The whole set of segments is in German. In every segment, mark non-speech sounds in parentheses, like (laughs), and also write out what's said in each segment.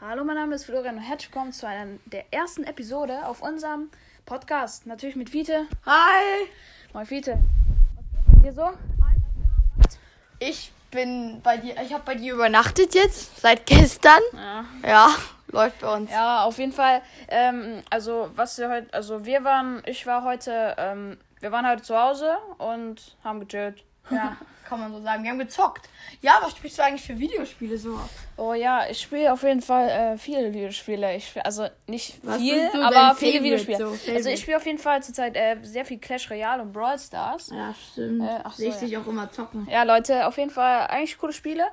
Hallo, mein Name ist Florian und herzlich willkommen zu einer der ersten Episode auf unserem Podcast. Natürlich mit Fiete. Hi! Moin Fiete. Was geht dir so? Ich bin bei dir, ich habe bei dir übernachtet jetzt, seit gestern. Ja. Ja, läuft bei uns. Ja, auf jeden Fall. Ähm, also, was wir heute, also wir waren, ich war heute, ähm, wir waren heute zu Hause und haben gechillt. Ja, kann man so sagen. Wir haben gezockt. Ja, was spielst du eigentlich für Videospiele so? Oh ja, ich spiele auf jeden Fall äh, viele Videospiele. Ich spiel, also nicht Was viel, so aber viele Favorite, Videospiele. so also ich spiele auf jeden Fall zurzeit äh, sehr viel Clash Royale und Brawl Stars. Ja, stimmt. Äh, ach so, Sehe ich ja. dich auch immer zocken. Ja, Leute, auf jeden Fall eigentlich coole Spiele.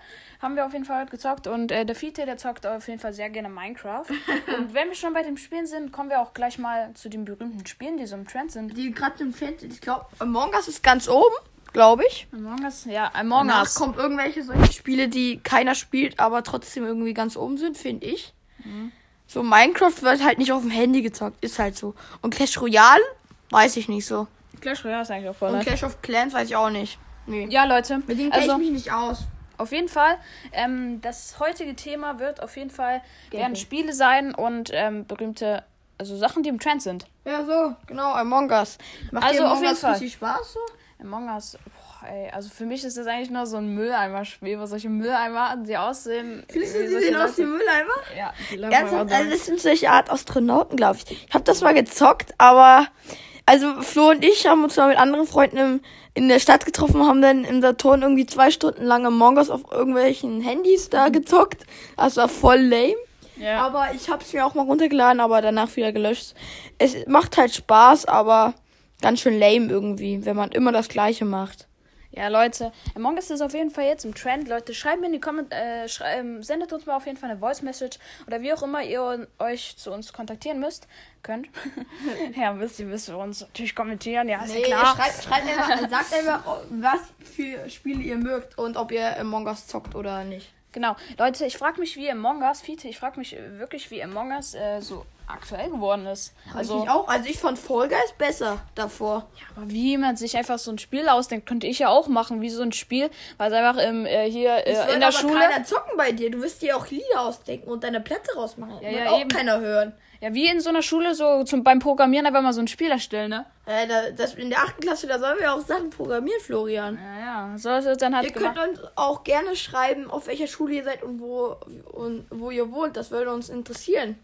Haben wir auf jeden Fall heute gezockt. Und äh, der Fiete, der zockt auf jeden Fall sehr gerne Minecraft. (laughs) und wenn wir schon bei dem Spielen sind, kommen wir auch gleich mal zu den berühmten Spielen, die so im Trend sind. Die gerade im Fan sind. Ich glaube, Among Us ist ganz oben, glaube ich. Among Us? Ja, Among Danach Us. kommt irgendwelche solche Spiele, die keiner spielt, aber trotzdem irgendwie ganz oben sind, finde ich. Mhm. So Minecraft wird halt nicht auf dem Handy gezockt, ist halt so. Und Clash Royale weiß ich nicht so. Clash Royale ist eigentlich auch voll Und. Clash of Clans weiß ich auch nicht. Nee. Ja, Leute. Mit denen kenne Also, ich mich nicht aus. auf jeden Fall, ähm, das heutige Thema wird auf jeden Fall werden Gameplay. Spiele sein und ähm, berühmte, also Sachen, die im Trend sind. Ja, so, genau, Among Us. Macht Also dir auf Among jeden Us Fall. richtig Spaß so? Among Us, boah, ey, also für mich ist das eigentlich nur so ein Mülleimer-Spiel, wo solche Mülleimer, die aussehen. Findest du, die sehen aus wie Mülleimer? Ja, die Ernsthaft? Also so. das sind solche Art Astronauten, glaube ich. Ich habe das mal gezockt, aber also Flo und ich haben uns mal mit anderen Freunden im, in der Stadt getroffen, haben dann im Saturn irgendwie zwei Stunden lang Among Us auf irgendwelchen Handys da gezockt. Das war voll lame. Ja. Aber ich habe es mir auch mal runtergeladen, aber danach wieder gelöscht. Es macht halt Spaß, aber ganz schön lame irgendwie, wenn man immer das Gleiche macht. Ja, Leute, Among Us ist auf jeden Fall jetzt im Trend. Leute, schreibt mir in die Kommentare, äh, schrei- ähm, sendet uns mal auf jeden Fall eine Voice Message oder wie auch immer ihr euch zu uns kontaktieren müsst, könnt. (laughs) ja, müsst ihr müsst ihr uns natürlich kommentieren, ja, ist ja klar. schreibt, schreibt einfach, sagt einfach, was für Spiele ihr mögt und ob ihr Among Us zockt oder nicht. Genau. Leute, ich frage mich, wie Among Us, Fiete, ich frage mich wirklich, wie Among Us äh, so aktuell geworden ist. Also ich auch. Also ich fand Fall Guys besser davor. aber wie man sich einfach so ein Spiel ausdenkt, könnte ich ja auch machen, wie so ein Spiel, weil es einfach im, äh, hier äh, in der aber Schule. keiner zocken bei dir. Du wirst dir auch Lieder ausdenken und deine Plätze rausmachen. Ja, ja, auch eben. keiner hören. Ja, wie in so einer Schule, so zum, beim Programmieren einfach mal so ein Spiel erstellen, ne? Äh, da, das, in der achten Klasse, da sollen wir auch Sachen programmieren, Florian. Ja, ja, so ist es dann halt Ihr könnt gemacht. uns auch gerne schreiben, auf welcher Schule ihr seid und wo, und wo ihr wohnt. Das würde uns interessieren.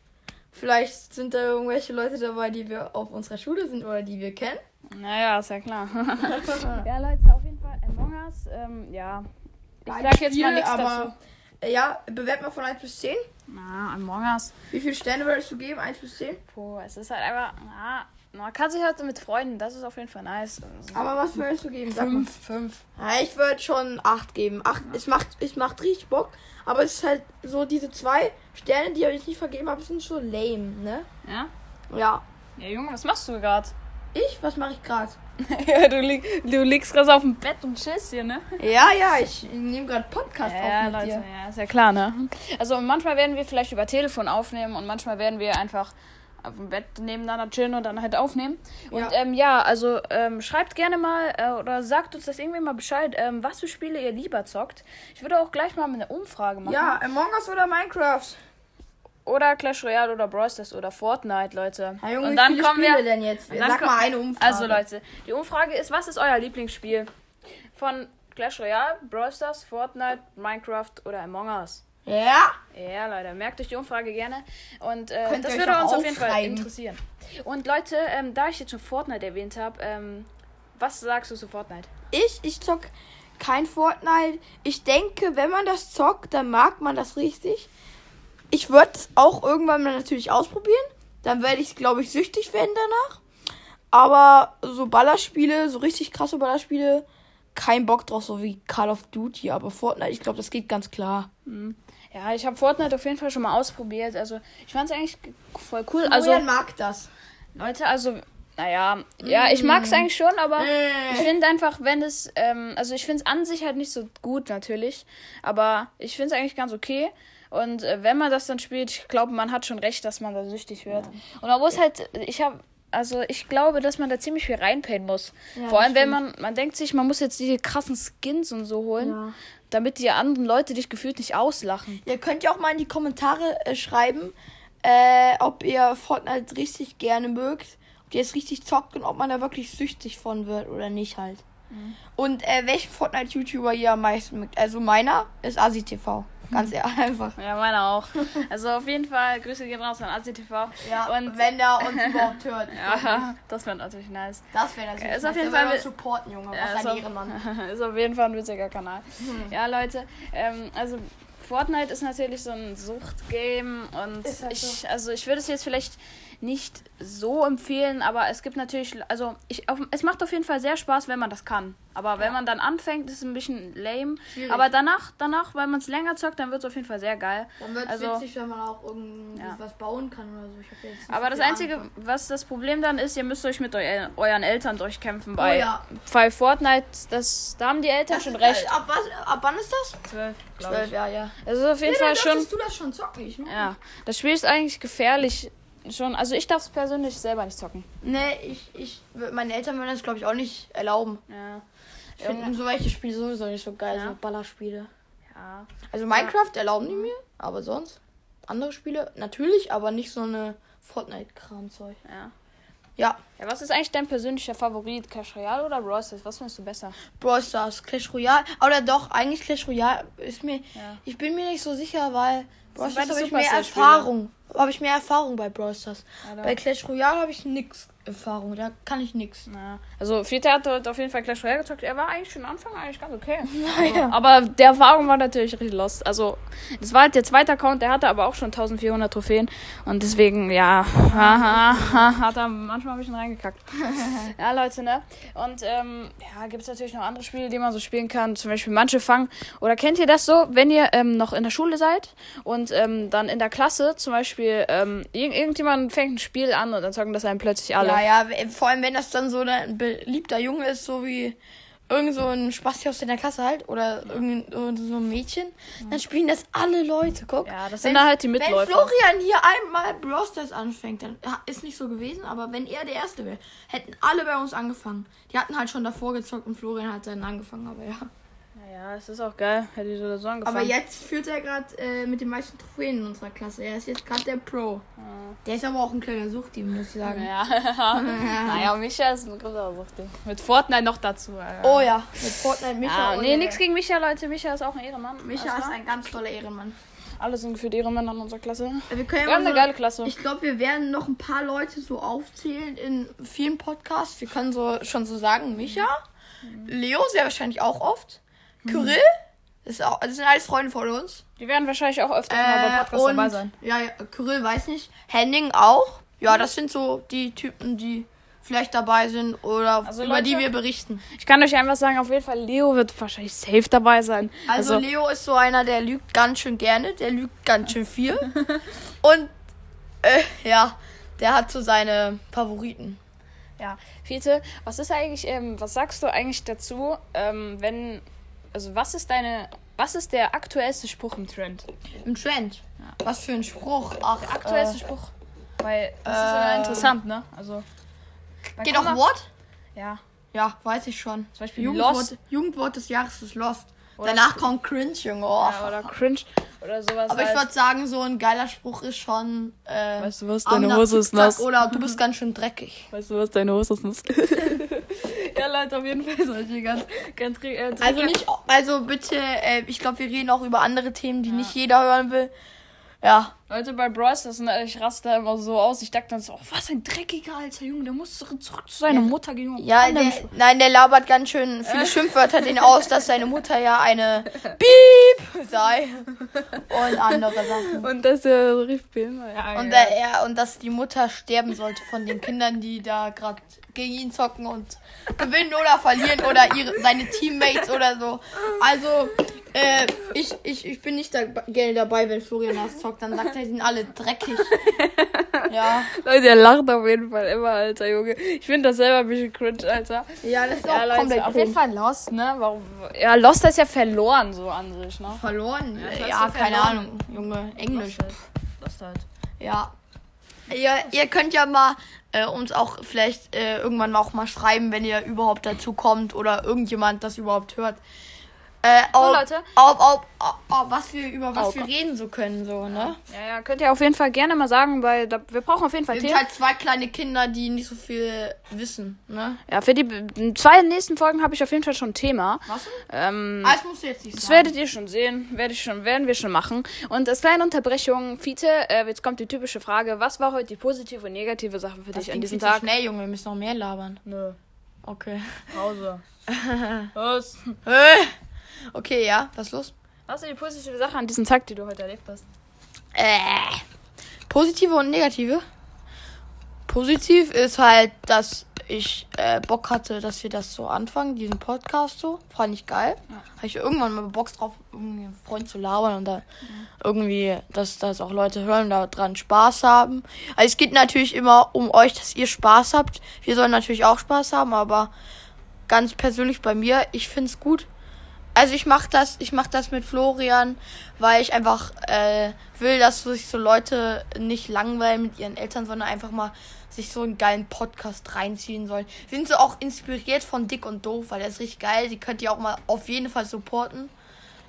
Vielleicht sind da irgendwelche Leute dabei, die wir auf unserer Schule sind oder die wir kennen. Naja, ist ja klar. (laughs) ja, Leute, auf jeden Fall Among Us, ähm, ja. Ich sag jetzt mal nichts dazu. aber, äh, Ja, bewert mal von 1 bis 10. Na, Among Us. Wie viele Sterne würdest du geben? 1 bis 10? Puh, es ist halt einfach, na, man kann sich halt mit Freunden, das ist auf jeden Fall nice. Also, Aber was würdest du geben? Fünf, fünf. Ja, ich würde schon 8 geben. 8, es, macht, es macht richtig Bock. Aber es ist halt so, diese zwei Sterne, die ich nicht vergeben habe, sind schon lame, ne? Ja? Ja. Ja, Junge, was machst du gerade? Ich? Was mache ich gerade? (laughs) ja, du, lieg, du liegst gerade auf dem Bett und chillst hier, ne? Ja, ja, ich nehme gerade Podcast Ja, auf mit Leute, dir. ja, ist ja klar, ne? Also manchmal werden wir vielleicht über Telefon aufnehmen und manchmal werden wir einfach auf dem Bett nebeneinander chillen und dann halt aufnehmen. Und Ja. ähm, ja, also ähm, schreibt gerne mal äh, oder sagt uns das irgendwie mal Bescheid, ähm, was für Spiele ihr lieber zockt. Ich würde auch gleich mal eine Umfrage machen. Ja, Among Us oder Minecraft? Oder Clash Royale oder Brawl Stars oder Fortnite, Leute. Ja, Junge, und dann kommen Spiele wir. denn jetzt? dann Sag mal eine Umfrage. Also Leute, die Umfrage ist, was ist euer Lieblingsspiel? Von Clash Royale, Brawl Stars, Fortnite, Minecraft oder Among Us? Ja. Ja, Leute, merkt euch die Umfrage gerne. Und äh, das würde uns auf jeden Fall interessieren. Und Leute, ähm, da ich jetzt schon Fortnite erwähnt habe, ähm, was sagst du zu Fortnite? Ich, ich zock kein Fortnite. Ich denke, wenn man das zockt, dann mag man das richtig. Ich würde es auch irgendwann mal natürlich ausprobieren. Dann werde ich, glaube ich, süchtig werden danach. Aber so Ballerspiele, so richtig krasse Ballerspiele, kein Bock drauf, so wie Call of Duty. Aber Fortnite, ich glaube, das geht ganz klar. Ja, ich habe Fortnite auf jeden Fall schon mal ausprobiert. Also, ich fand es eigentlich voll cool. Also, Florian mag das. Leute, also, naja, ja, ich mag es eigentlich schon, aber Mm. ich finde einfach, wenn es, ähm, also ich finde es an sich halt nicht so gut natürlich, aber ich finde es eigentlich ganz okay. Und äh, wenn man das dann spielt, ich glaube, man hat schon recht, dass man da süchtig wird. Und man muss halt, ich habe also ich glaube, dass man da ziemlich viel reinpayen muss. Ja, Vor allem, wenn man, man denkt sich, man muss jetzt diese krassen Skins und so holen, Ja. damit die anderen Leute dich gefühlt nicht auslachen. Ihr könnt ja auch mal in die Kommentare äh, schreiben, äh, ob ihr Fortnite richtig gerne mögt, ob ihr es richtig zockt und ob man da wirklich süchtig von wird oder nicht halt. Und äh, welchen Fortnite-YouTuber ihr am meisten mögt. Also meiner ist AsiTV. Ganz ehrlich (laughs) einfach. Ja, meiner auch. Also auf jeden Fall, Grüße gehen raus an ACTV. und wenn er uns überhaupt hört. (laughs) ja, das wäre natürlich nice. Das wäre natürlich. Ist auf nice. jeden Der Fall supporten, Junge. Ja, Was ist, ein auf, Ehrenmann. (laughs) ist auf jeden Fall ein witziger Kanal. Ja, Leute, ähm, also Fortnite ist natürlich so ein Suchtgame und halt ich, also ich würde es jetzt vielleicht nicht so empfehlen, aber es gibt natürlich, also ich, auf, es macht auf jeden Fall sehr Spaß, wenn man das kann. Aber wenn man dann anfängt, ist es ein bisschen lame. Schwierig. Aber danach, danach, wenn man es länger zockt, dann wird es auf jeden Fall sehr geil. Dann wird es Also- witzig, wenn man auch irgendwie Ja. was bauen kann oder so. Ich hab jetzt nicht Aber das Einzige, Ahnung was das Problem dann ist, ihr müsst euch mit eu euren Eltern durchkämpfen. Oh Bei, ja. bei Fortnite, das, da haben die Eltern Das schon ist- recht. Äh, ab, ab wann ist das? Zwölf, glaub ich. ja, ja. Ist auf jeden Ja, Fall schon. du das schon zocken, ich, ne? Ja, das Spiel ist eigentlich gefährlich. Schon, also ich darf es persönlich selber nicht zocken. Nee, ich, ich, meine Eltern würden das, glaube ich, auch nicht erlauben. Ja. Ich finde so welche Spiele sowieso nicht so geil, Ja. so Ballerspiele. Ja. Also Minecraft erlauben die mir, aber sonst andere Spiele natürlich, aber nicht so eine Fortnite-Kram-Zeug. Ja. Ja, ja. Was ist eigentlich dein persönlicher Favorit? Clash Royale oder Brawl Stars? Was findest du besser? Brawl Stars, Clash Royale. Oder doch, eigentlich Clash Royale ist mir. Ja. Ich bin mir nicht so sicher, weil Brawl Stars habe ich mehr. Erfahrung. Habe ich mehr Erfahrung bei Brawl Stars. Alter. Bei Clash Royale habe ich nix Erfahrung. Da kann ich. Ja. Also Vierter hat dort auf jeden Fall Clash Royale gezockt. Er war eigentlich schon am Anfang eigentlich ganz okay. (laughs) Naja. Aber der Erfahrung war natürlich richtig lost. Also, das war halt der zweite Account, der hatte aber auch schon 1400 Trophäen. Und deswegen, ja, hat er manchmal ein bisschen reingekackt. (laughs) ja, Leute, ne? Und, ähm, ja, gibt es natürlich noch andere Spiele, die man so spielen kann. Zum Beispiel manche fangen. Oder kennt ihr das so, wenn ihr ähm, noch in der Schule seid und ähm, dann in der Klasse zum Beispiel ähm, irg irgendjemand fängt ein Spiel an und dann zocken das einem plötzlich alle. Ja, ja, w- vor allem wenn das dann so ein beliebter Junge ist, so wie irgend so ein Spasti aus der Klasse halt oder irgend so ein Mädchen, dann spielen das alle Leute, guck. Ja, das Wenn- sind da halt die Wenn Mitläufer. Florian hier einmal Brawl Stars anfängt, dann ist nicht so gewesen, aber wenn er der Erste wäre, hätten alle bei uns angefangen. Die hatten halt schon davor gezockt und Florian hat dann angefangen, aber ja. Ja, es ist auch geil. Hätte ich so oder so angefangen. Aber jetzt führt er gerade äh, mit den meisten Trophäen in unserer Klasse. Er ist jetzt gerade der Pro. Der ist aber auch ein kleiner Suchti, muss ich sagen. Ja. (laughs) naja, Micha ist ein großer Suchti. Mit Fortnite noch dazu. Alter. Oh ja, mit Fortnite Micha. Ja, und, nee, nichts gegen Micha, Leute. Micha ist auch ein Ehrenmann. Micha ist ein ganz toller Ehrenmann. Alle sind gefühlt Ehrenmänner in unserer Klasse. Wir können Wir haben eine so- geile Klasse. Ich glaube, wir werden noch ein paar Leute so aufzählen in vielen Podcasts. Wir können so schon so sagen, Micha, Leo sehr wahrscheinlich auch oft, Kyrill, das, ist auch, das sind alles Freunde von uns. Die werden wahrscheinlich auch öfter mal bei Äh, Podcasts und dabei sein. ja, ja, Kyrill weiß nicht, Henning auch. Ja, das sind so die Typen, die vielleicht dabei sind oder Also, über Leute- die wir berichten. Ich kann euch einfach sagen, auf jeden Fall, Leo wird wahrscheinlich safe dabei sein. Also, Leo ist so einer, der lügt ganz schön gerne, der lügt ganz schön viel. (laughs) und äh, ja, der hat so seine Favoriten. Ja, Fiete, was ist eigentlich, ähm, was sagst du eigentlich dazu, ähm, wenn, also was ist deine, was ist der aktuellste Spruch im Trend? Im Trend. Was für ein Spruch. Ach, Der aktuellste äh, Spruch? Weil das ist ähm, ja interessant, ne? Also. Geht auch Wort? Ja. Ja, weiß ich schon. Zum Beispiel Jugendwort, Lost. Jugendwort des Jahres ist Lost. Oder- Danach kommt Cringe, Junge. Oh. ja. Oder cringe oder sowas. Aber ich halt. würde sagen, so ein geiler Spruch ist schon. Äh, Weißt du was, deine Hose ist nass. Oder du bist ganz schön dreckig. (laughs) Weißt du was, deine Hose ist nass. (laughs) ja, Leute, auf jeden Fall solche ganz, ganz äh, Also nicht, also bitte, äh, ich glaube, wir reden auch über andere Themen, die nicht jeder hören will. Ja. Leute bei Bros, das sind, ich raste da immer so aus. Ich dachte dann so, oh, was ein dreckiger alter Junge, der muss zurück zu seiner Mutter gehen. Ja, der, nein, der labert ganz schön viele Schimpfwörter den aus, dass seine Mutter ja eine (laughs) Piep sei. Und andere Sachen. Und dass er so rief behindert. Ja, Und, ja. er, und dass die Mutter sterben sollte von den Kindern, die da gerade gegen ihn zocken und gewinnen oder verlieren oder ihre, seine Teammates oder so. Also, äh, ich, ich, ich bin nicht da, gerne dabei, wenn Florian das zockt. Dann sagt er, sind alle dreckig. (laughs) Ja. Leute, er lacht auf jeden Fall immer, alter Junge. Ich finde das selber ein bisschen cringe, Alter. Ja, das ist Ja, auch Leute, komplett auf jeden. Fall Lost, ne? Warum? Ja, Lost ist ja verloren, so an sich, ne? Verloren? Ja, du keine verloren. Ahnung, Junge. Englisch. Lost halt. Ja. ihr, ihr könnt ja mal äh, uns auch vielleicht äh, irgendwann auch mal schreiben, wenn ihr überhaupt dazu kommt oder irgendjemand das überhaupt hört. Äh, ob, Leute. Ob, ob, ob, was wir über was wir reden so können, so, ne? Ja, ja, könnt ihr auf jeden Fall gerne mal sagen, weil da, wir brauchen auf jeden Fall Wir sind Themen. halt zwei kleine Kinder, die nicht so viel wissen, ne? Ja, für die zwei nächsten Folgen habe ich auf jeden Fall schon ein Thema. Was? Ähm, Ah, das musst du jetzt nicht das sagen. werdet ihr schon sehen, werde ich schon, werden wir schon machen. Und als kleine Unterbrechung, Fiete, äh, jetzt kommt die typische Frage, was war heute die positive und negative Sache für das dich an diesem Tag? schnell, Junge, wir müssen noch mehr labern. Nö, Okay. Pause. (laughs) Was? Äh. Okay, ja, was ist los? Was ist die positive Sache an diesem Tag, die du heute erlebt hast? Äh. Positive und negative. Positiv ist halt, dass ich äh, Bock hatte, dass wir das so anfangen, diesen Podcast so. Fand ich geil. Habe ich irgendwann mal Bock drauf, irgendwie einen Freund zu labern und da irgendwie, dass das auch Leute hören, da dran Spaß haben. Also es geht natürlich immer um euch, dass ihr Spaß habt. Wir sollen natürlich auch Spaß haben, aber ganz persönlich bei mir, ich find's gut. Also ich mach das, ich mach das mit Florian, weil ich einfach äh, will, dass sich so Leute nicht langweilen mit ihren Eltern, sondern einfach mal sich so einen geilen Podcast reinziehen sollen. Sind so auch inspiriert von Dick und Doof, weil der ist richtig geil. Die könnt ihr auch mal auf jeden Fall supporten.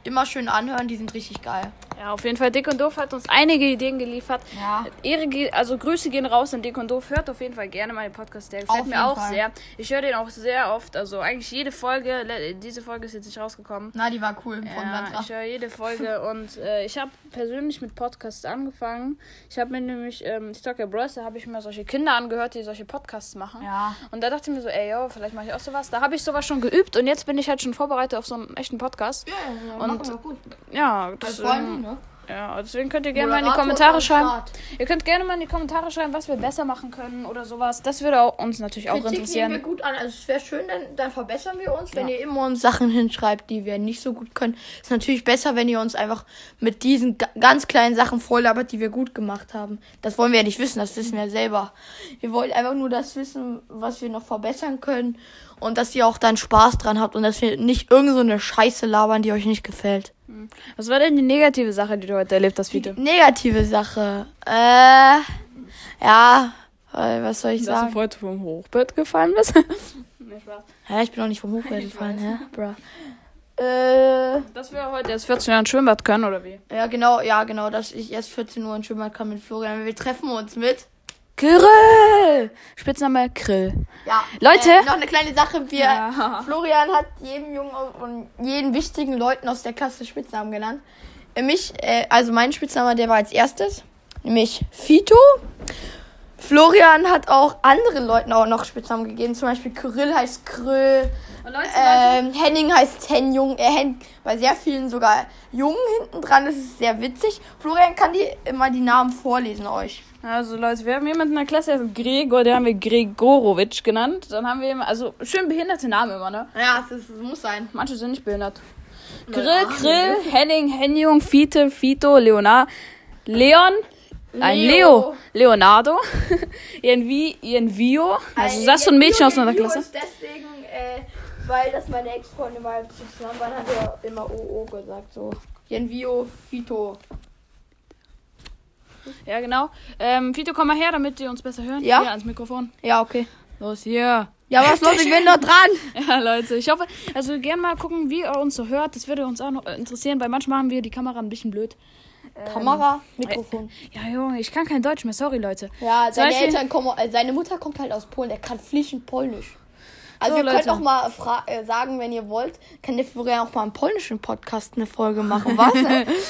Immer schön anhören, die sind richtig geil. Ja, auf jeden Fall, Dick und Doof hat uns einige Ideen geliefert. Ja. Ehre, also Grüße gehen raus an Dick und Doof. Hört auf jeden Fall gerne mal den Podcast. Der gefällt Auf mir auch Fall. sehr. Ich höre den auch sehr oft. Also eigentlich jede Folge. Diese Folge ist jetzt nicht rausgekommen. Na, die war cool von Ja, ich höre jede Folge (laughs) und äh, ich habe persönlich mit Podcasts angefangen. Ich habe mir nämlich, ähm, ja Bros, da habe ich mir solche Kinder angehört, die solche Podcasts machen. Ja. Und da dachte ich mir so, ey, yo, vielleicht mache ich auch sowas. Da habe ich sowas schon geübt und jetzt bin ich halt schon vorbereitet auf so einen echten Podcast. Ja, ja, Und-. Ja, das, ähm, ne? Ja, deswegen könnt ihr gerne mal in die Moderator Kommentare schreiben. Start. Ihr könnt gerne mal in die Kommentare schreiben, was wir besser machen können oder sowas. Das würde auch, uns natürlich auch Kritik nehmen wir interessieren. gut an. Also es wäre schön, dann, dann verbessern wir uns. Wenn Ja. ihr immer uns Sachen hinschreibt, die wir nicht so gut können, ist natürlich besser, wenn ihr uns einfach mit diesen ga- ganz kleinen Sachen volllabert, die wir gut gemacht haben. Das wollen wir ja nicht wissen, das wissen wir selber. Wir wollen einfach nur das wissen, was wir noch verbessern können und dass ihr auch dann Spaß dran habt und dass wir nicht irgend so eine Scheiße labern, die euch nicht gefällt. Was war denn die negative Sache, die du heute erlebt hast, Fiete? negative Sache. Äh, ja, äh, was soll ich Dass sagen? du heute vom Hochbett gefallen bist? (laughs) nee, Spaß. Hä, ich bin noch nicht vom Hochbett Ich gefallen, hä? Bruh. Äh, Dass wir heute erst 14 Uhr ins Schwimmbad können, oder wie? ja, genau, ja, genau, dass ich erst 14 Uhr in Schwimmbad kann mit Florian. Wir treffen uns mit. Grill! Spitzname Grill. Ja. Leute? Äh, noch eine kleine Sache. Wir, Ja. (laughs) Florian hat jedem Jungen und jeden wichtigen Leuten aus der Klasse Spitznamen genannt. Äh, Mich, äh, also mein Spitzname, der war als erstes. Nämlich Fito. Florian hat auch anderen Leuten auch noch Spitznamen gegeben. Zum Beispiel Kyrill heißt Kryll. Und Leute, Ähm, Henning heißt Henjung. Er hängt bei sehr vielen sogar Jungen hinten dran. Das ist sehr witzig. Florian kann die immer die Namen vorlesen euch. Also Leute, wir haben jemanden in der Klasse, der ist Gregor, den haben wir Gregorowitsch genannt. Dann haben wir immer, also schön behinderte Namen immer, ne? Ja, es, ist, es muss sein. Manche sind nicht behindert. Grill. Grill, Henning, Henjung, Fiete, Fito, Leonard, Leon, ein Leo, Leonardo, (laughs) Ienvi, Ienvio, also das ist so ein Mädchen aus einer Klasse. Ist deswegen, äh, weil das meine Ex-Freundin mal zusammen waren, hat er immer OO gesagt. So. Jenvio, Fito. Ja, genau. Ähm, Fito, komm mal her, damit die uns besser hören. Ja? Hier ans Mikrofon. Ja, okay. Los, hier. Ja, was los? Ich bin noch dran. (laughs) Ja, Leute, ich hoffe, also gerne mal gucken, wie ihr uns so hört. Das würde uns auch noch interessieren, weil manchmal haben wir die Kamera ein bisschen blöd. Kamera, Mikrofon. Ja, Junge, ich kann kein Deutsch mehr, sorry, Leute. Ja, seine Beispiel- Eltern kommen, äh, seine Mutter kommt halt aus Polen, der kann fließend Polnisch. Also So, ihr könnt Leute. auch mal fra- äh, sagen, wenn ihr wollt, kann der Florian auch mal einen polnischen Podcast eine Folge machen, (laughs) was?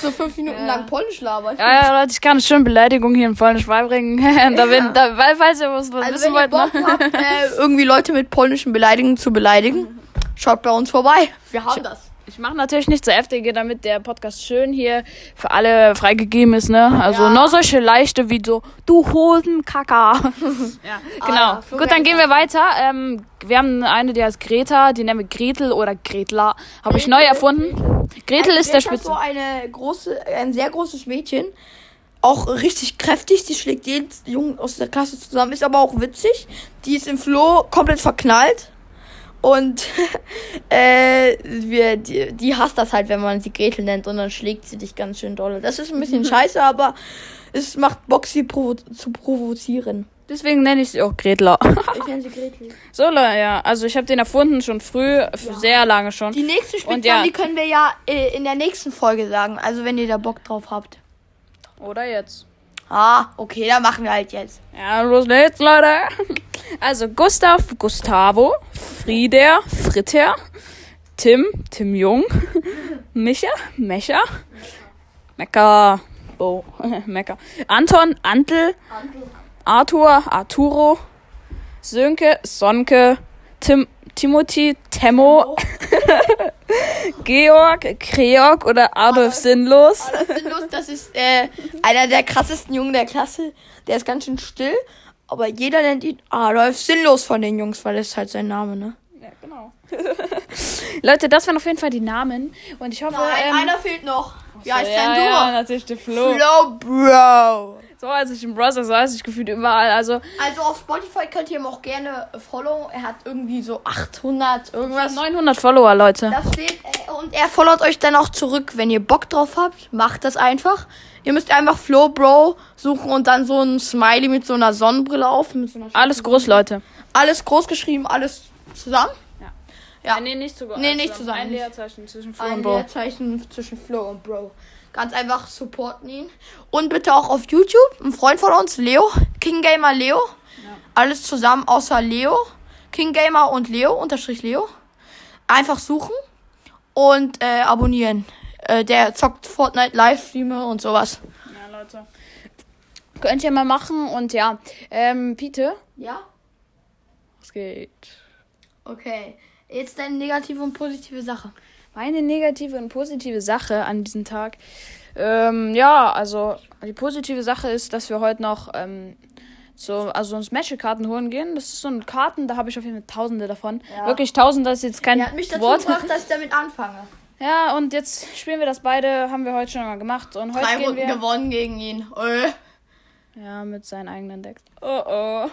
so fünf Minuten Ja. lang Polnisch labern. Ja, ja, Leute, ich kann eine schöne Beleidigung hier in Polnisch beibringen. (laughs) da, wenn, da, weil, falls ihr was, Also wissen wollt, Bock ne? habt, äh, (laughs) irgendwie Leute mit polnischen Beleidigungen zu beleidigen, schaut bei uns vorbei. Wir haben das. Ich mache natürlich nicht so heftige, damit der Podcast schön hier für alle freigegeben ist, ne? Also Ja. nur solche leichte wie so, du Hosenkacker. (laughs) ja, genau. ja, Florian Gut, dann gehen wir ist weiter. Ähm, wir haben eine, die heißt Greta, die nennen wir Gretel oder Gretler. Habe ich neu Gretel, erfunden. Gretel ist der Greta Spitze. so eine große, ein sehr großes Mädchen. Auch richtig kräftig. Sie schlägt jeden Jungen aus der Klasse zusammen. Ist aber auch witzig. Die ist im Flo komplett verknallt. Und (laughs) äh, wir, die, die hasst das halt, wenn man sie Gretel nennt und dann schlägt sie dich ganz schön doll. Das ist ein bisschen (laughs) scheiße, aber es macht Bock, sie provo zu provozieren. Deswegen nenne ich sie auch Gretler. Ich (laughs) nenne sie Gretel. so, ja. Also ich habe den erfunden schon früh, für sehr lange schon. Die nächste Spitznamen, ja. die können wir ja äh, in der nächsten Folge sagen. Also wenn ihr da Bock drauf habt. Oder jetzt. Ah, okay, dann machen wir halt jetzt. Ja, los geht's, Leute. Also Gustav, Gustavo, Frieder, Fritter, Tim, Tim Jung, Micha, Mecha, Mecker, Bo, (laughs) Mecker, Anton, Antel, Arthur, Arturo, Sönke, Sonke, Tim, Timothy, Temmo, (laughs) Georg, Kreog oder Adolf Sinnlos. Adolf Sinnlos, das ist äh, einer der krassesten Jungen der Klasse. Der ist ganz schön still, aber jeder nennt ihn Adolf Sinnlos von den Jungs, weil das ist halt sein Name, ne? Ja, genau. (laughs) Leute, das waren auf jeden Fall die Namen und ich hoffe, ähm, einer fehlt noch. Wie heißt ja, denn du? ja, natürlich der Flo. Flo Bro. So heiße ich im Browser, so heiße ich gefühlt überall. Also Also auf Spotify könnt ihr ihm auch gerne follow. Er hat irgendwie so 800 irgendwas. 900 Follower, Leute. Das steht äh, und er followt euch dann auch zurück, wenn ihr Bock drauf habt. Macht das einfach. Ihr müsst einfach Flo Bro suchen und dann so ein Smiley mit so einer Sonnenbrille auf. So einer Alles groß, Leute. alles groß geschrieben, alles zusammen. Ja. Äh, nee, nicht zusammen. Nee, nicht zusammen. Ein Leerzeichen zwischen Flo Ein und Bro. Leerzeichen zwischen Flo und Bro. Ganz einfach supporten ihn. Und bitte auch auf YouTube. Ein Freund von uns, Leo. King Gamer Leo. Alles zusammen außer Leo. King Gamer und Leo, unterstrich Leo. Einfach suchen und äh, abonnieren. Äh, der zockt Fortnite Livestreame und sowas. Ja, Leute. Könnt ihr mal machen und ja. Ähm, Pete, Ja? was geht? Okay. Jetzt deine negative und positive Sache. Meine negative und positive Sache an diesem Tag. Ähm, ja, also die positive Sache ist, dass wir heute noch ähm, so, also uns Magic-Karten holen gehen. Das ist so ein Karten, da habe ich auf jeden Fall Tausende davon. Ja. Wirklich Tausende, das ist jetzt kein Er hat mich dazu Wort. gebracht, dass ich damit anfange. (laughs) Ja, und jetzt spielen wir das beide, haben wir heute schon mal gemacht. Und heute Drei gehen Runden wir. gewonnen gegen ihn. Äh. Ja, mit seinen eigenen Decks. Oh oh.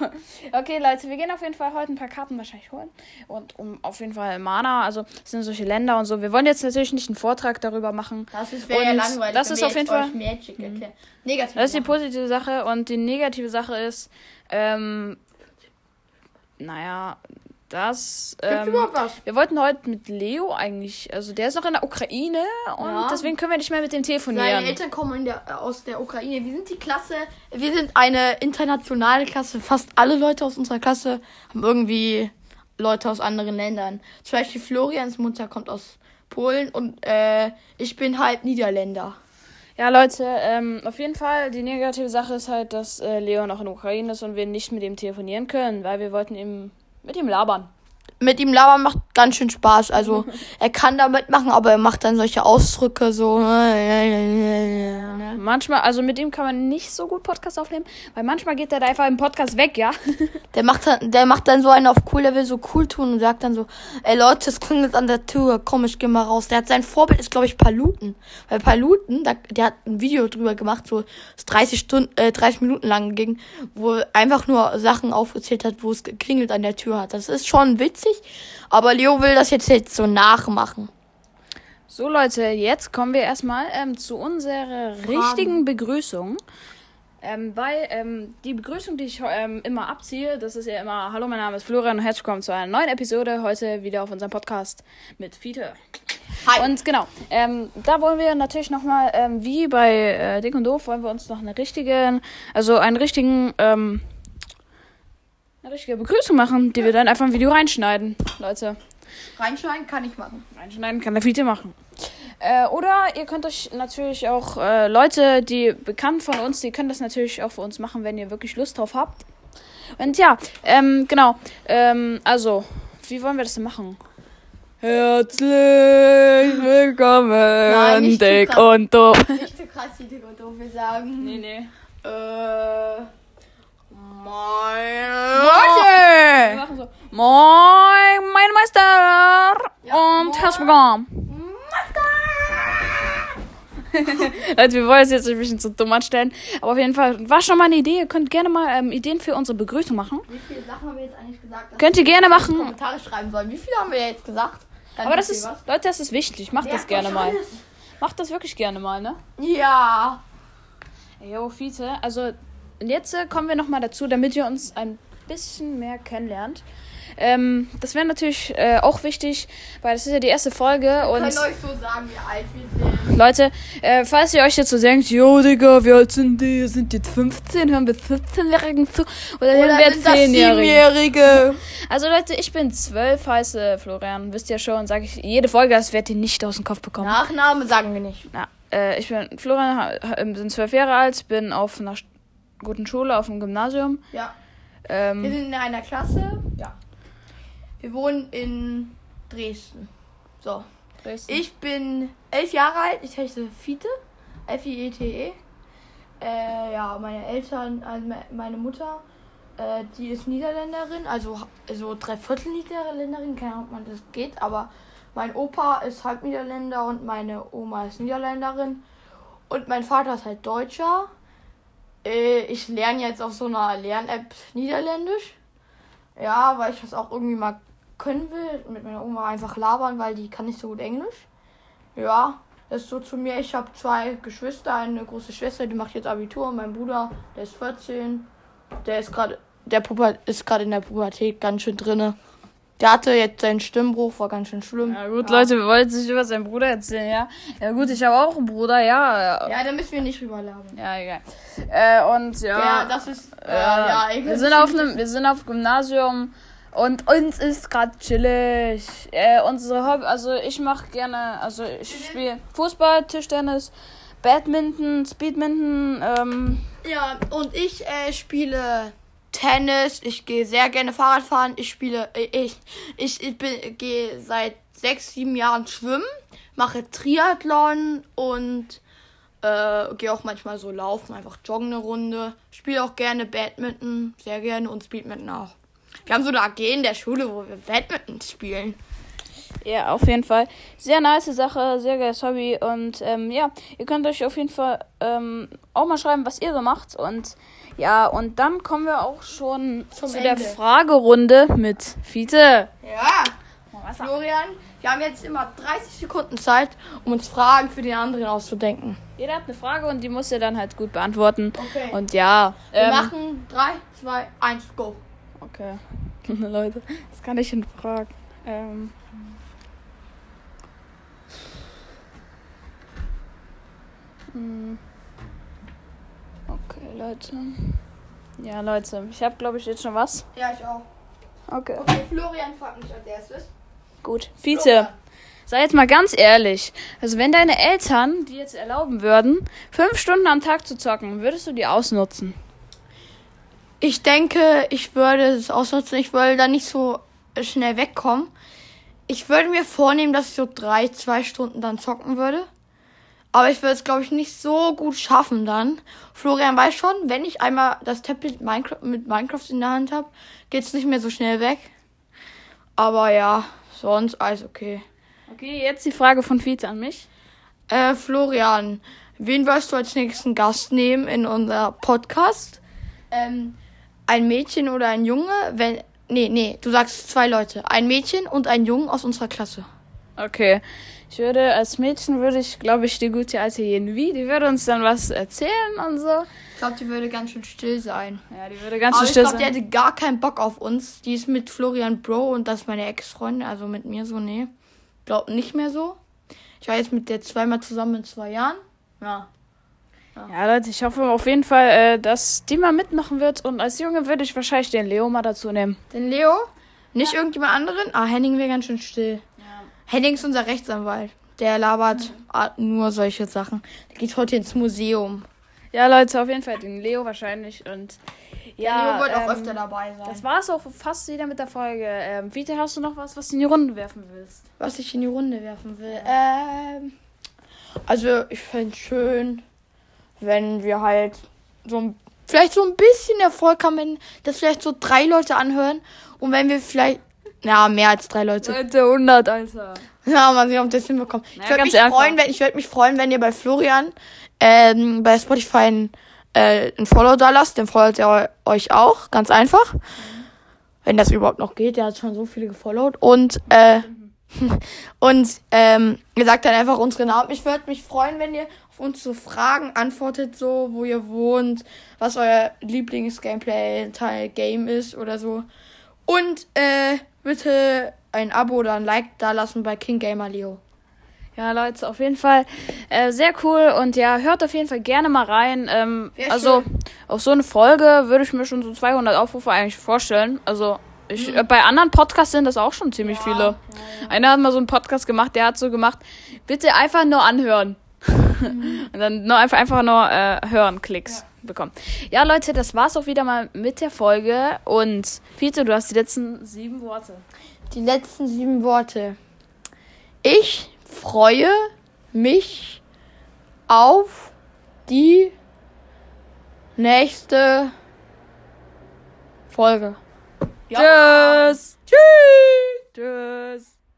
Okay, Leute, wir gehen auf jeden Fall heute ein paar Karten wahrscheinlich holen. Und um auf jeden Fall Mana, also es sind solche Länder und so. Wir wollen jetzt natürlich nicht einen Vortrag darüber machen. Das ist ja langweilig. das ist auf jeden Fall- Magic erklären. Negativ. Das ist die positive Sache. Und die negative Sache ist, ähm, naja, das. Ähm, überhaupt was? wir wollten heute mit Leo eigentlich, also der ist noch in der Ukraine und Ja. deswegen können wir nicht mehr mit dem Seine telefonieren. Eltern kommen in der, aus der Ukraine. Wir sind die Klasse, wir sind eine internationale Klasse. Fast alle Leute aus unserer Klasse haben irgendwie Leute aus anderen Ländern. Zum Beispiel Florians Mutter kommt aus Polen und äh, ich bin halb Niederländer. Ja, Leute, ähm, auf jeden Fall, die negative Sache ist halt, dass äh, Leo noch in der Ukraine ist und wir nicht mit ihm telefonieren können, weil wir wollten ihm mit ihm labern. Mit ihm labern macht ganz schön Spaß. Also (laughs) er kann da mitmachen, aber er macht dann solche Ausdrücke so. ne? Manchmal, also mit ihm kann man nicht so gut Podcast aufnehmen, weil manchmal geht er da einfach im Podcast weg, ja. (laughs) Der macht dann, der macht dann so einen auf cool, der will so cool tun und sagt dann so, ey Leute, es klingelt an der Tür, komm, ich geh mal raus. Der hat sein Vorbild ist, glaube ich, Paluten. Weil Paluten, da, der hat ein Video drüber gemacht, so das 30 Stunden, äh, 30 Minuten lang ging, wo er einfach nur Sachen aufgezählt hat, wo es geklingelt an der Tür hat. Das ist schon witzig, aber Leo will das jetzt, jetzt so nachmachen. So, Leute, jetzt kommen wir erstmal ähm, zu unserer richtigen Begrüßung. Ähm, weil ähm, die Begrüßung, die ich ähm, immer abziehe, das ist ja immer, hallo, mein Name ist Florian und herzlich willkommen zu einer neuen Episode, heute wieder auf unserem Podcast mit Fiete. Hi. Und genau, ähm, da wollen wir natürlich nochmal, ähm, wie bei äh, Dick und Doof, wollen wir uns noch eine richtige, also einen richtigen, ähm, richtige Begrüßung machen, die wir dann einfach im Video reinschneiden, Leute. Reinschneiden kann ich machen. Reinschneiden kann der Fiete machen. Äh, oder ihr könnt euch natürlich auch äh, Leute, die bekannt von uns, die können das natürlich auch für uns machen, wenn ihr wirklich Lust drauf habt. Und ja, ähm, genau. Ähm, also, wie wollen wir das denn machen? Herzlich willkommen, Nein, nicht zu Dick krass. und doof. Nicht so krass wie Dick und Doof, wir sagen. Nee, nee. Äh. Wir machen so. Moin, mein Meister! Ja, und moin. herzlich willkommen. (laughs) Leute, wir wollen es jetzt ein bisschen zu dumm anstellen. Aber auf jeden Fall war schon mal eine Idee. Ihr könnt gerne mal ähm, Ideen für unsere Begrüßung machen. Wie viele Sachen haben wir jetzt eigentlich gesagt? Könnt ihr gerne machen. Kommentare schreiben sollen. Wie viele haben wir jetzt gesagt? Ganz Aber das ist, was? Leute, das ist wichtig. Macht das Merkt gerne mal. Macht das wirklich gerne mal, ne? Ja. Jo, Fiete. Also, jetzt äh, kommen wir nochmal dazu, damit ihr uns ein bisschen mehr kennenlernt. Ähm, das wäre natürlich äh, auch wichtig, weil das ist ja die erste Folge und Könnt euch so sagen, wie alt wir sind. Leute, äh, falls ihr euch jetzt so denkt, jo Digga, wie alt sind die? Sind jetzt 15? Hören wir 14-Jährigen zu? Oder, hören wir sind das 10-Jährigen? Siebenjährige? Also Leute, ich bin 12, heiße Florian, wisst ihr schon, sage ich jede Folge, das werdet ihr nicht aus dem Kopf bekommen. Nachname sagen wir nicht. Ja, äh, ich bin Florian, ha- bin 12 Jahre alt, bin auf einer guten Schule, auf dem Gymnasium. Ja. Wir Ähm, sind in einer Klasse. Ja. Wir wohnen in Dresden. So. Dresden. Ich bin elf Jahre alt. Ich heiße Fiete. F-I-E-T-E. Äh, ja, meine Eltern, also me- meine Mutter, äh, die ist Niederländerin, also so dreiviertel Niederländerin, keine Ahnung, ob man das geht, aber mein Opa ist halb Niederländer und meine Oma ist Niederländerin und mein Vater ist halt Deutscher. Äh, ich lerne jetzt auf so einer Lern-App Niederländisch. Ja, weil ich das auch irgendwie mal können will. Mit meiner Oma einfach labern, weil die kann nicht so gut Englisch. Ja, das ist so zu mir. Ich habe zwei Geschwister, eine große Schwester, die macht jetzt Abitur. Mein Bruder, der ist 14. Der ist gerade, der Puber ist gerade in der Pubertät ganz schön drinne. Der hatte jetzt seinen Stimmbruch, war ganz schön schlimm. ja gut, Leute, wir wollten sich über seinen Bruder erzählen, ja? Ja gut, ich habe auch einen Bruder, ja. Ja, da müssen wir nicht drüber labern. Ja, egal. Äh, und ja. Ja, das ist. Äh, Ja, ja, ich- wir sind auf einem, wir sind auf Gymnasium und uns ist gerade chillig. Äh, unsere Hobby, also ich mache gerne, also ich spiele Fußball, Tischtennis, Badminton, Speedminton, ähm, Ja, und ich äh, spiele Tennis, ich gehe sehr gerne Fahrrad fahren, ich spiele, äh, ich, ich, ich bin, gehe seit sechs, sieben Jahren schwimmen, mache Triathlon und äh, gehe auch manchmal so laufen, einfach joggen eine Runde, spiele auch gerne Badminton, sehr gerne und Speedminton auch. Wir haben so eine AG in der Schule, wo wir Badminton spielen. ja, auf jeden Fall. Sehr nice Sache, sehr geiles Hobby und ähm, ja, ihr könnt euch auf jeden Fall ähm, auch mal schreiben, was ihr so macht und ja, und dann kommen wir auch schon Zum zu der Ende. Fragerunde mit Fiete. Ja, Florian, wir haben jetzt immer 30 Sekunden Zeit, um uns Fragen für den anderen auszudenken. Jeder hat eine Frage und die muss er dann halt gut beantworten. Okay. Und ja. Wir ähm, machen 3, 2, 1, go. Okay. (laughs) Leute, das kann ich hinfragen. Ähm. Hm. Okay, Leute. Ja, Leute, ich habe, glaube ich, jetzt schon was. Ja, ich auch. Okay. Okay, Florian fragt mich als erstes. Gut. Vize, sei jetzt mal ganz ehrlich. Also, wenn deine Eltern dir jetzt erlauben würden, fünf Stunden am Tag zu zocken, würdest du die ausnutzen? Ich denke, ich würde es ausnutzen. Ich würde da nicht so schnell wegkommen. Ich würde mir vornehmen, dass ich so drei, zwei Stunden dann zocken würde. Aber ich würde es, glaube ich, nicht so gut schaffen dann. Florian weiß schon, wenn ich einmal das Tablet Minecraft, mit Minecraft in der Hand habe, geht es nicht mehr so schnell weg. Aber ja, sonst alles okay. Okay, jetzt die Frage von Vize an mich. Äh, Florian, wen wirst du als nächsten Gast nehmen in unser Podcast? Ähm, ein Mädchen oder ein Junge? Wenn, nee, nee, du sagst zwei Leute. Ein Mädchen und ein Jungen aus unserer Klasse. Okay. Ich würde, als Mädchen würde ich, glaube ich, die gute alte Jenvi, die würde uns dann was erzählen und so. Ich glaube, die würde ganz schön still sein. Ja, die würde ganz Aber schön ich still glaube, die sein. hätte gar keinen Bock auf uns. Die ist mit Florian Bro und das ist meine Ex-Freundin, also mit mir so, nee. Glaub nicht mehr so. Ich war jetzt mit der zweimal zusammen in zwei Jahren. Ja. Ja, Leute, ich hoffe auf jeden Fall, äh, dass die mal mitmachen wird. Und als Junge würde ich wahrscheinlich den Leo mal dazu nehmen. Den Leo? Nicht irgendjemand anderen? Ah, Henning wäre ganz schön still. Henning ist unser Rechtsanwalt. Der labert ah, nur solche Sachen. Der geht heute ins Museum. Ja, Leute, auf jeden Fall den Leo wahrscheinlich. Und ja, Leo wird auch ähm, öfter dabei sein. Das war es auch fast wieder mit der Folge. Ähm, Vita, hast du noch was, was du in die Runde werfen willst? was ich in die Runde werfen will. Ähm, also ich fände schön, wenn wir halt so ein, vielleicht so ein bisschen Erfolg haben, wenn das vielleicht so drei Leute anhören und wenn wir vielleicht, ja, mehr als drei Leute. Leute, 100, Alter. Ja, mal sehen, ob das hinbekommt. Naja, ich würde mich, einfach. freuen, wenn, ich würd mich freuen, wenn ihr bei Florian ähm, bei Spotify ein, äh, ein Follow da lasst. Den followt er euch auch. Ganz einfach. Wenn das überhaupt noch geht. Der hat schon so viele gefollowt. Und, äh, (laughs) und ähm, ihr sagt dann einfach unsere Namen. Ich würde mich freuen, wenn ihr auf uns so Fragen antwortet, so wo ihr wohnt, was euer Lieblings-Gameplay-Teil-Game ist oder so. Und äh, bitte ein Abo oder ein Like da lassen bei King Gamer Leo. Ja, Leute, auf jeden Fall äh, sehr cool und ja, hört auf jeden Fall gerne mal rein. Ähm, also schön. auf so eine Folge würde ich mir schon so 200 Aufrufe eigentlich vorstellen. Also ich, äh, bei anderen Podcasts sind das auch schon ziemlich viele. Einer hat mal so einen Podcast gemacht, der hat so gemacht, bitte einfach nur anhören. (laughs) und dann nur einfach, einfach nur äh, hören, Klicks bekommen. Ja, Leute, das war's auch wieder mal mit der Folge. Und Peter, du hast die letzten sieben Worte. Die letzten sieben Worte. Ich freue mich auf die nächste Folge. Tschüss. Tschüss. Tschüss.